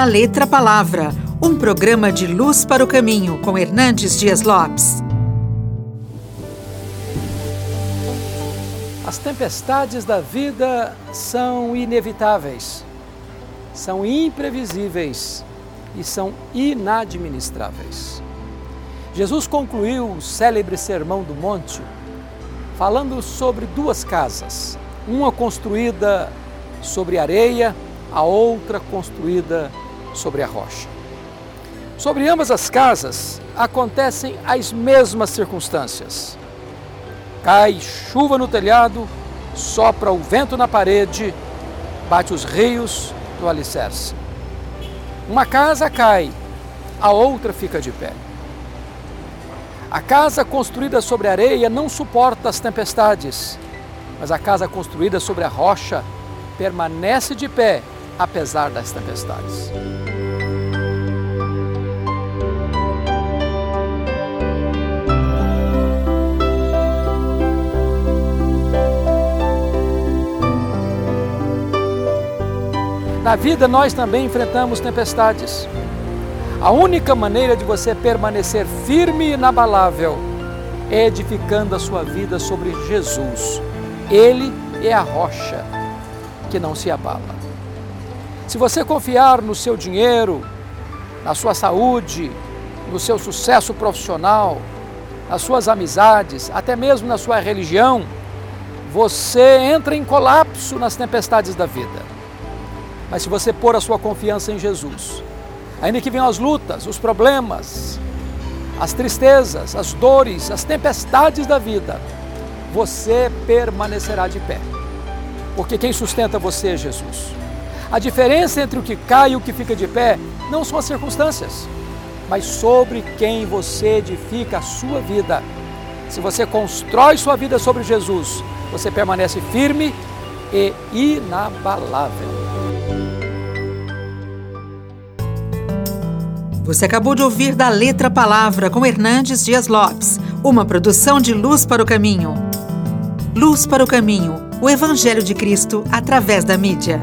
da Letra Palavra, um programa de luz para o caminho com Hernandes Dias Lopes. As tempestades da vida são inevitáveis, são imprevisíveis e são inadministráveis. Jesus concluiu o célebre Sermão do Monte falando sobre duas casas, uma construída sobre areia, a outra construída sobre a rocha. Sobre ambas as casas acontecem as mesmas circunstâncias. Cai chuva no telhado, sopra o vento na parede, bate os rios no alicerce. Uma casa cai, a outra fica de pé. A casa construída sobre areia não suporta as tempestades, mas a casa construída sobre a rocha permanece de pé apesar das tempestades. Na vida nós também enfrentamos tempestades. A única maneira de você permanecer firme e inabalável é edificando a sua vida sobre Jesus. Ele é a rocha que não se abala. Se você confiar no seu dinheiro, na sua saúde, no seu sucesso profissional, nas suas amizades, até mesmo na sua religião, você entra em colapso nas tempestades da vida. Mas se você pôr a sua confiança em Jesus, ainda que venham as lutas, os problemas, as tristezas, as dores, as tempestades da vida, você permanecerá de pé porque quem sustenta você é Jesus. A diferença entre o que cai e o que fica de pé não são as circunstâncias, mas sobre quem você edifica a sua vida. Se você constrói sua vida sobre Jesus, você permanece firme e inabalável. Você acabou de ouvir da Letra Palavra com Hernandes Dias Lopes, uma produção de Luz para o Caminho. Luz para o Caminho o Evangelho de Cristo através da mídia.